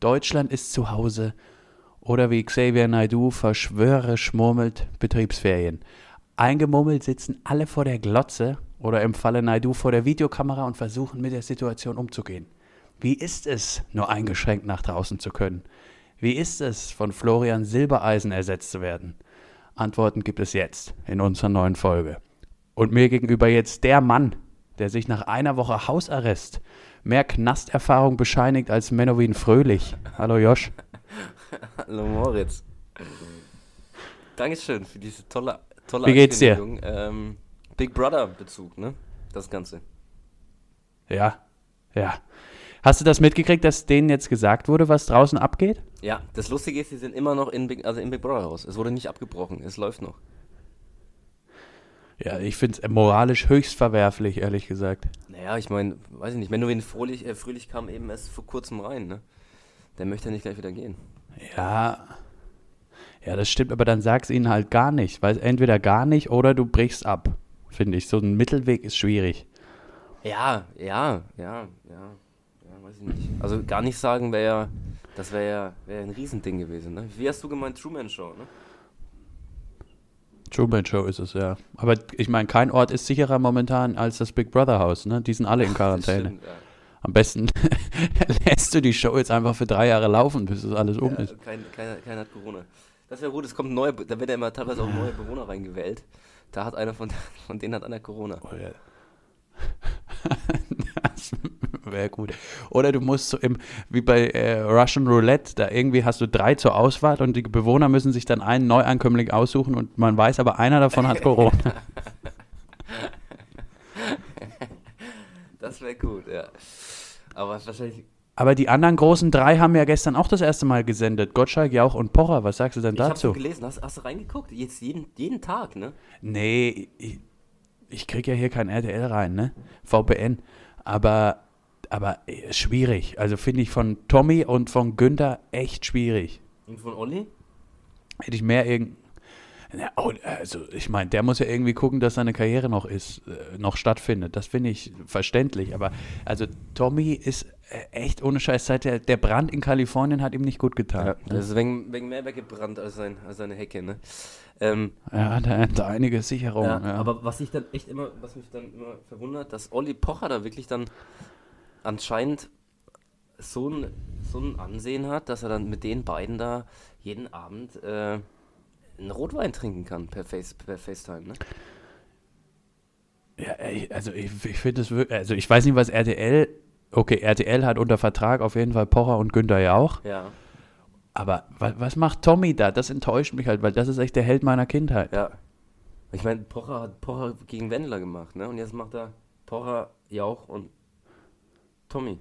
Deutschland ist zu Hause. Oder wie Xavier Naidu verschwöre, schmurmelt, Betriebsferien. Eingemummelt sitzen alle vor der Glotze oder im Falle Naidu vor der Videokamera und versuchen mit der Situation umzugehen. Wie ist es, nur eingeschränkt nach draußen zu können? Wie ist es, von Florian Silbereisen ersetzt zu werden? Antworten gibt es jetzt in unserer neuen Folge. Und mir gegenüber jetzt der Mann, der sich nach einer Woche Hausarrest mehr Knasterfahrung bescheinigt als Menowin Fröhlich. Hallo Josh. Hallo Moritz. Dankeschön für diese tolle, tolle Wie geht's dir? Ähm, Big Brother Bezug, ne? Das Ganze. Ja, ja. Hast du das mitgekriegt, dass denen jetzt gesagt wurde, was draußen abgeht? Ja, das Lustige ist, sie sind immer noch in Big, also im Big Brother Haus. Es wurde nicht abgebrochen, es läuft noch. Ja, ich finde es moralisch höchst verwerflich, ehrlich gesagt. Naja, ich meine, weiß ich nicht, Menowin Fröhlich, äh, Fröhlich kam eben erst vor kurzem rein, ne? Der möchte ja nicht gleich wieder gehen. Ja, ja, das stimmt, aber dann sag's ihnen halt gar nicht, weil entweder gar nicht oder du brichst ab, finde ich. So ein Mittelweg ist schwierig. Ja, ja, ja, ja, ja, weiß ich nicht. Also gar nicht sagen wäre ja, das wäre ja wär ein Riesending gewesen, ne? Wie hast du gemeint, Truman Show, ne? Truman Show ist es, ja. Aber ich meine, kein Ort ist sicherer momentan als das Big Brother Haus, ne? Die sind alle in Quarantäne. Stimmt, ja. Am besten lässt du die Show jetzt einfach für drei Jahre laufen, bis das alles um Ja, ist. kein, keiner, keiner hat Corona. Das wäre gut, es kommt ein neuer, da wird ja immer teilweise auch neue Bewohner reingewählt. Da hat einer von, von denen hat einer Corona. Oh, ja. Wäre gut. Oder du musst so im, wie bei äh, Russian Roulette, da irgendwie hast du drei zur Auswahl und die Bewohner müssen sich dann einen Neuankömmling aussuchen und man weiß aber, einer davon hat Corona. Das wäre gut, ja. Aber wahrscheinlich. aber die anderen großen drei haben ja gestern auch das erste Mal gesendet. Gottschalk, Jauch und Pocher. Was sagst du denn Ich habe dazu? gelesen, hast, hast du reingeguckt? Jetzt jeden, jeden Tag, ne? Nee, ich, ich kriege ja hier kein RTL rein, ne? VPN. Aber, aber äh, schwierig. Also finde ich von Tommy und von Günther echt schwierig. Und von Olli? Hätte ich mehr irgend. Na, oh, also ich meine, der muss ja irgendwie gucken, dass seine Karriere noch ist, äh, noch stattfindet. Das finde ich verständlich. Aber also Tommy ist äh, echt ohne Scheiß seit der, der Brand in Kalifornien hat ihm nicht gut getan. Ja, das ist wegen, wegen mehr weggebrannt als, sein, als seine Hecke, ne? Ähm, Ja, da hat er einige Sicherungen. ja, Ja, Aber was ich dann echt immer, was mich dann immer verwundert, dass Olli Pocher da wirklich dann anscheinend so ein, so ein Ansehen hat, dass er dann mit den beiden da jeden Abend äh, einen Rotwein trinken kann per, Face, per FaceTime, ne? Ja, also ich, ich finde es wirklich, also ich weiß nicht, was RTL, okay, RTL hat unter Vertrag auf jeden Fall Pocher und Günther ja auch, Ja. aber was, was macht Tommy da? Das enttäuscht mich halt, weil das ist echt der Held meiner Kindheit. Ja. Ich meine, Pocher hat Pocher gegen Wendler gemacht, ne? Und jetzt macht er Pocher, Jauch und Tommy.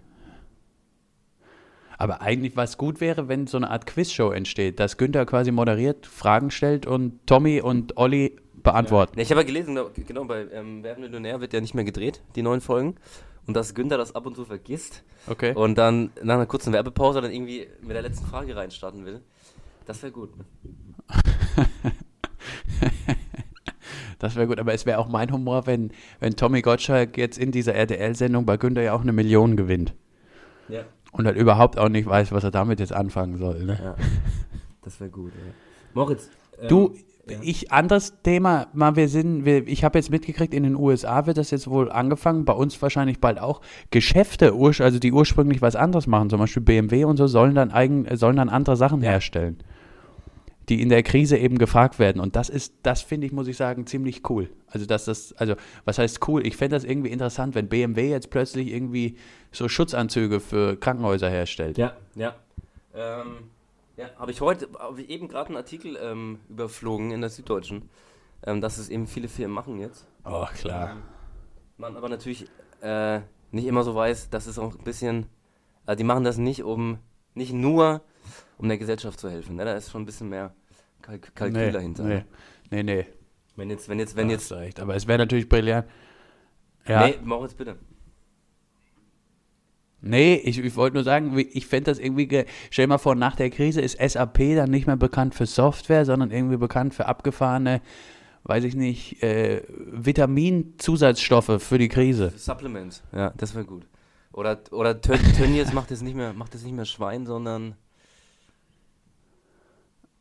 Aber eigentlich, was gut wäre, wenn so eine Art Quizshow entsteht, dass Günther quasi moderiert, Fragen stellt und Tommy und Olli beantworten. Ja, ich habe ja gelesen, genau, bei ähm, Wer wird Millionär wird ja nicht mehr gedreht, die neuen Folgen. Und dass Günther das ab und zu vergisst Okay. und dann nach einer kurzen Werbepause dann irgendwie mit der letzten Frage reinstarten will. Das wäre gut. Ne? Das wäre gut, aber es wäre auch mein Humor, wenn, wenn Tommy Gottschalk jetzt in dieser RTL-Sendung bei Günther ja auch eine Million gewinnt Ja. und dann überhaupt auch nicht weiß, was er damit jetzt anfangen soll. Ne? ja. Das wäre gut, ja. Moritz. ähm, Du, ja. ich, anderes Thema, mal wir sind, wir, ich habe jetzt mitgekriegt, in den USA wird das jetzt wohl angefangen, bei uns wahrscheinlich bald auch. Geschäfte, also die ursprünglich was anderes machen, zum Beispiel BMW und so, sollen dann, eigen, sollen dann andere Sachen herstellen, die in der Krise eben gefragt werden. Und das ist, das finde ich, muss ich sagen, ziemlich cool. Also, dass das, also, was heißt cool? Ich fände das irgendwie interessant, wenn BMW jetzt plötzlich irgendwie so Schutzanzüge für Krankenhäuser herstellt. Ja, ja. Ähm, ja, habe ich heute, habe ich eben gerade einen Artikel ähm, überflogen in der Süddeutschen, ähm, dass es eben viele Firmen machen jetzt. Oh, klar. Man aber natürlich äh, nicht immer so weiß, dass es auch ein bisschen, äh, die machen das nicht um, nicht nur um der Gesellschaft zu helfen. Ne? Da ist schon ein bisschen mehr Kalk Kalkül Nee, dahinter. nee, nee, nee. Wenn jetzt, wenn jetzt, wenn jetzt, recht. Aber es wäre natürlich brillant. Ja. nee, Moritz, bitte. Nee, ich, ich wollte nur sagen, ich fände das irgendwie, ge stell dir mal vor, nach der Krise ist SAP dann nicht mehr bekannt für Software, sondern irgendwie bekannt für abgefahrene, weiß ich nicht, äh, Vitaminzusatzstoffe für die Krise. Supplements. Ja, das wäre gut. Oder, oder Tön Tönnies macht jetzt nicht mehr, macht jetzt nicht mehr Schwein, sondern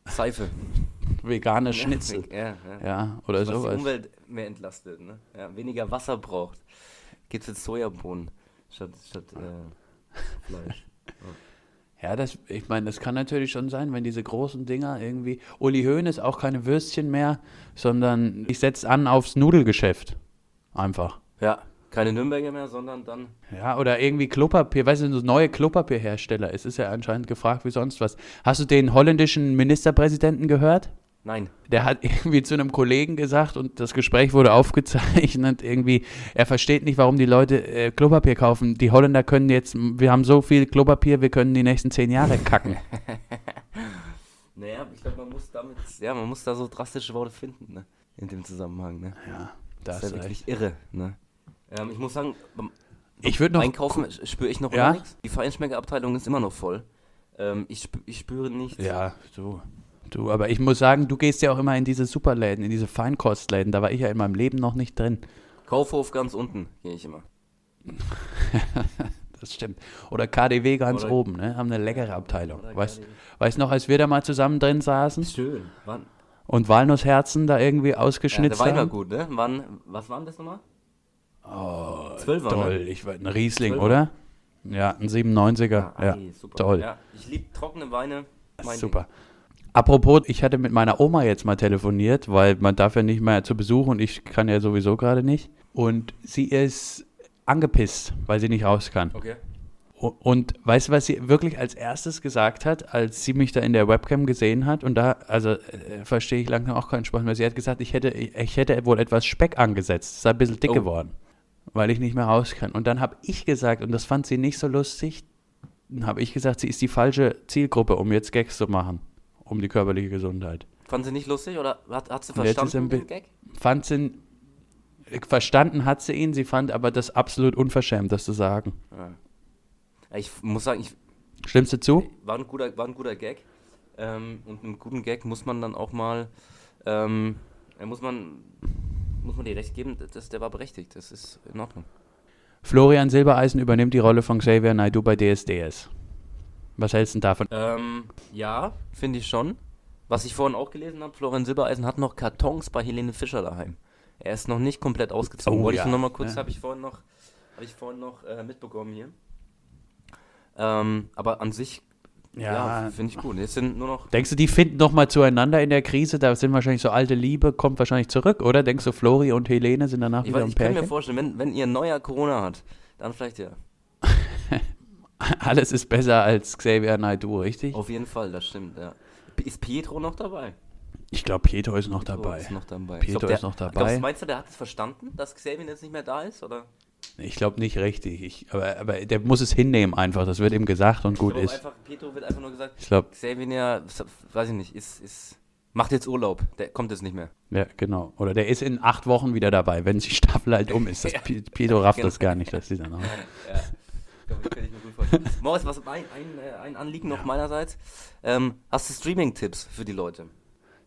Seife. Vegane Schnitzel. Ja, ja. Ja, oder Was die sowas. Umwelt mehr entlastet, ne? Ja, weniger Wasser braucht. Gibt's jetzt Sojabohnen statt, statt äh, Fleisch. Ja, das, ich meine, das kann natürlich schon sein, wenn diese großen Dinger irgendwie. Uli Hoeneß auch keine Würstchen mehr, sondern ich setze an aufs Nudelgeschäft. Einfach. Ja, keine Nürnberger mehr, sondern dann Ja, oder irgendwie Klopapier, weißt du, neue Klopapierhersteller. Es ist ja anscheinend gefragt wie sonst was. Hast du den holländischen Ministerpräsidenten gehört? Nein. Der hat irgendwie zu einem Kollegen gesagt und das Gespräch wurde aufgezeichnet. Irgendwie, er versteht nicht, warum die Leute äh, Klopapier kaufen. Die Holländer können jetzt, wir haben so viel Klopapier, wir können die nächsten zehn Jahre kacken. Naja, ich glaube, man muss damit. Ja, man muss da so drastische Worte finden, ne? In dem Zusammenhang, ne? Ja, da Das hast ist ja wirklich irre, ne? Ähm, ich muss sagen, beim Ich würde noch. Einkaufen spüre ich noch Ja? gar nichts. Die Feinschmeckerabteilung ist immer noch voll. Ähm, ich, spü ich spüre nichts. Ja, du. Du, aber ich muss sagen, du gehst ja auch immer in diese Superläden, in diese Feinkostläden. Da war ich ja in meinem Leben noch nicht drin. Kaufhof ganz unten gehe ich immer. Das stimmt. Oder KDW ganz Oder- oben, ne? Haben eine leckere Abteilung. Oder Weißt weißt noch, als wir da mal zusammen drin saßen Schön. Wann? und Walnussherzen da irgendwie Ja, der ausgeschnitzt war immer haben? gut, ne? Wann, was waren das nochmal? Oh, Zwölfer, Toll, ne? ich ein Riesling, Zwölfer. oder? Ja, ein 97er. Ah, ja, super. toll. Ja, ich liebe trockene Weine. Super. Apropos, ich hatte mit meiner Oma jetzt mal telefoniert, weil man darf ja nicht mehr zu Besuch und ich kann ja sowieso gerade nicht. Und sie ist angepisst, weil sie nicht raus kann. Ding. Okay. Und weißt du, was sie wirklich als erstes gesagt hat, als sie mich da in der Webcam gesehen hat? Und da, also äh, verstehe ich langsam auch keinen Spaß mehr. Sie hat gesagt, ich hätte, ich hätte wohl etwas Speck angesetzt. Es sei ein bisschen dick Oh. geworden, weil ich nicht mehr raus kann. Und dann habe ich gesagt, und das fand sie nicht so lustig, dann habe ich gesagt, sie ist die falsche Zielgruppe, um jetzt Gags zu machen, um die körperliche Gesundheit. Fand sie nicht lustig oder hat, hat sie verstanden den Gag? Fand sie, verstanden hat sie ihn, sie fand aber das absolut unverschämt, das zu sagen. Ja. Ich muss sagen, ich, Stimmst du zu? war ein guter, war ein guter Gag. Ähm, und einen guten Gag muss man dann auch mal, ähm, muss man, muss man dir recht geben, das, der war berechtigt. Das ist in Ordnung. Florian Silbereisen übernimmt die Rolle von Xavier Naidoo bei DSDS. Was hältst du denn davon? Ähm, ja, finde ich schon. Was ich vorhin auch gelesen habe, Florian Silbereisen hat noch Kartons bei Helene Fischer daheim. Er ist noch nicht komplett ausgezogen. Oh, Wollte ja. ich noch mal kurz, Ja. habe ich vorhin noch, habe ich vorhin noch äh, mitbekommen hier. Ähm, aber an sich, ja, Ja. finde ich gut. Jetzt sind nur noch Denkst du, die finden noch mal zueinander in der Krise? Da sind wahrscheinlich so alte Liebe, kommt wahrscheinlich zurück, oder? Denkst du, Flori und Helene sind danach Ich, wieder weiß, ein ich kann mir Pärchen? vorstellen, wenn, wenn ihr ein neuer Corona hat, dann vielleicht ja. Alles ist besser als Xavier Naidoo, richtig? Auf jeden Fall, das stimmt, ja. Ist Pietro noch dabei? Ich glaube, Pietro ist noch Pietro dabei. Ist noch dabei. Pietro Ich glaub, der, ist noch dabei. Glaubst, meinst du, der hat es verstanden, dass Xavier jetzt nicht mehr da ist? Oder? Ich glaube nicht richtig. Ich, aber, aber der muss es hinnehmen einfach. Das wird ihm gesagt und gut ich glaub ist. Einfach, Pietro wird einfach nur gesagt, Ich glaube, Xavier, weiß ich nicht, ist, ist, macht jetzt Urlaub. Der kommt jetzt nicht mehr. ja, genau. Oder der ist in acht Wochen wieder dabei, wenn die Staffel halt um ist. Das, Pi- Pietro rafft das gar nicht, dass die dann auch. Ja, gut. Morris, was ein, ein, äh, ein Anliegen noch meinerseits. Ähm, hast du Streaming-Tipps für die Leute?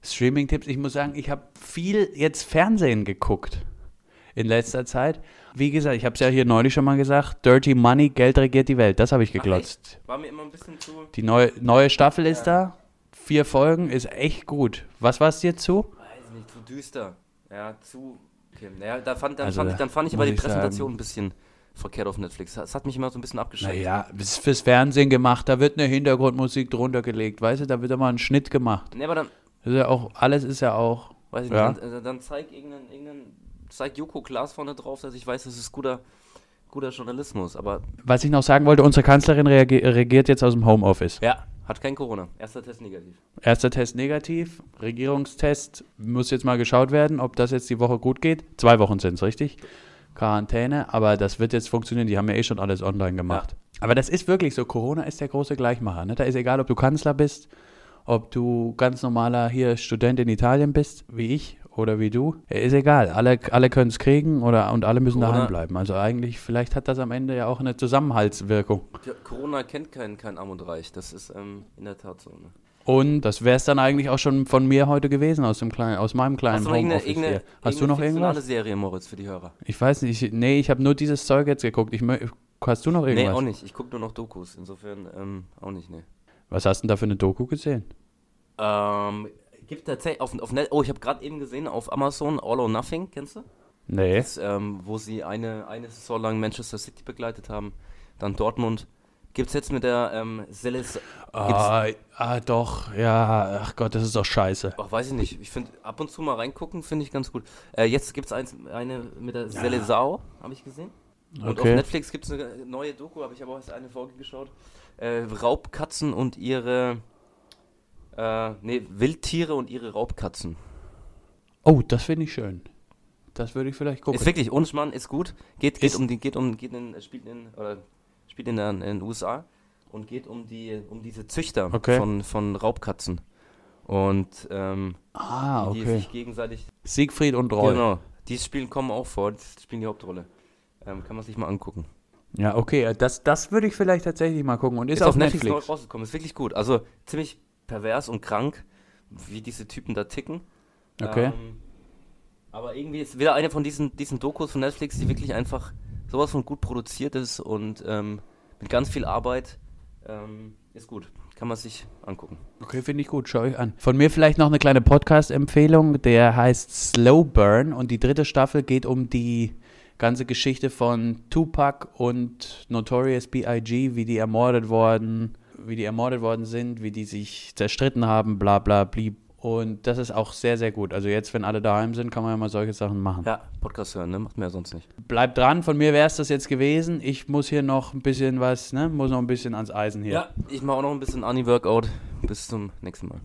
Streaming-Tipps, ich muss sagen, ich habe viel jetzt Fernsehen geguckt in letzter Zeit. Wie gesagt, ich habe es ja hier neulich schon mal gesagt, Dirty Money, Geld regiert die Welt. Das habe ich Ach, geglotzt. echt? War mir immer ein bisschen zu. Die neue, neue Staffel ist da. Vier Folgen, ist echt gut. Was war es dir zu? Weiß nicht, zu düster. Ja, zu. Okay. Naja, da fand, dann, Also, fand ich, dann fand ich aber die Präsentation sagen- ein bisschen verkehrt auf Netflix. Das hat mich immer so ein bisschen abgeschreckt. Naja, ist fürs Fernsehen gemacht, da wird eine Hintergrundmusik drunter gelegt, weißt du, da wird immer ein Schnitt gemacht. Nee, aber dann, Das ist ja auch, alles ist ja auch, weiß ich Ja. nicht, dann, dann zeig irgendeinen, irgendeinen, zeig Joko Klaas vorne drauf, dass ich weiß, das ist guter, guter Journalismus. Aber was ich noch sagen wollte, unsere Kanzlerin regiert jetzt aus dem Homeoffice. ja, hat kein Corona. Erster Test negativ. Erster Test negativ, Regierungstest, muss jetzt mal geschaut werden, ob das jetzt die Woche gut geht. Zwei Wochen sind es, richtig? Quarantäne, aber das wird jetzt funktionieren, die haben ja eh schon alles online gemacht. Aber das ist wirklich so, Corona ist der große Gleichmacher. Ne? Da ist egal, ob du Kanzler bist, ob du ganz normaler hier Student in Italien bist, wie ich oder wie du. Ja, Ist egal, alle, alle können es kriegen oder, und alle müssen Corona- daheim bleiben. Also eigentlich, vielleicht hat das am Ende ja auch eine Zusammenhaltswirkung. Ja, Corona kennt kein, kein Arm und Reich. Das ist ähm, in der Tat so. Ne? Und das wäre es dann eigentlich auch schon von mir heute gewesen, aus, dem kleinen, aus meinem kleinen Hast du noch irgendeine, Homeoffice irgendeine, hier. Hast du noch irgendwas? Serie, Moritz, für die Hörer? Ich weiß nicht, ich, nee, ich habe nur dieses Zeug jetzt geguckt. Ich Hast du noch irgendwas? Nee, auch nicht. Ich gucke nur noch Dokus. Insofern ähm, auch nicht, nee. Was hast du denn da für eine Doku gesehen? Ähm, gibt tatsächlich auf, auf Net Oh, ich habe gerade eben gesehen auf Amazon All or Nothing, kennst du? Nee. Das, ähm, wo sie eine, eine Saison lang Manchester City begleitet haben, dann Dortmund. Gibt es jetzt mit der ähm, Seles. Ah, ah, doch, ja, ach Gott, das ist doch scheiße. Ach, weiß ich nicht. Ich finde, ab und zu mal reingucken, finde ich ganz gut. Äh, jetzt gibt es eine mit der Selesau, habe ich gesehen. Und auf Okay. Netflix gibt es eine neue Doku, habe ich aber auch erst eine Folge geschaut. Äh, Raubkatzen und ihre. Äh, nee, Wildtiere und ihre Raubkatzen. Oh, das finde ich schön. Das würde ich vielleicht gucken. Ist wirklich, ohne Schmarrn, ist gut. Geht, geht Ist- um die, geht um, geht in, spielt in, oder spielt in, den USA und geht um die, um diese Züchter Okay. von, von Raubkatzen. Und ähm, ah, die okay. sich gegenseitig. Siegfried und Roy. Genau. Die spielen kommen auch vor, die spielen die Hauptrolle. Ähm, kann man sich mal angucken. Ja, okay, äh, das, das würde ich vielleicht tatsächlich mal gucken. Und ist, auf Netflix. neu rausgekommen. Ist wirklich gut. Also ziemlich pervers und krank, wie diese Typen da ticken. Okay. Ähm, aber irgendwie ist wieder eine von diesen, diesen Dokus von Netflix, die wirklich einfach sowas von gut produziert ist und ähm, mit ganz viel Arbeit. Ähm, ist gut. Kann man sich angucken. Okay, finde ich gut, schau ich an. Von mir vielleicht noch eine kleine Podcast-Empfehlung, der heißt Slow Burn und die dritte Staffel geht um die ganze Geschichte von Tupac und Notorious B.I.G., wie die ermordet worden, wie die ermordet worden sind, wie die sich zerstritten haben, bla bla blieb. Und das ist auch sehr, sehr gut. Also jetzt, wenn alle daheim sind, kann man ja mal solche Sachen machen. Ja, Podcast hören, ne? Macht man ja sonst nicht. Bleibt dran, von mir wäre es das jetzt gewesen. Ich muss hier noch ein bisschen was, ne, muss noch ein bisschen ans Eisen hier. Ja, ich mache auch noch ein bisschen Ani-Workout. Bis zum nächsten Mal.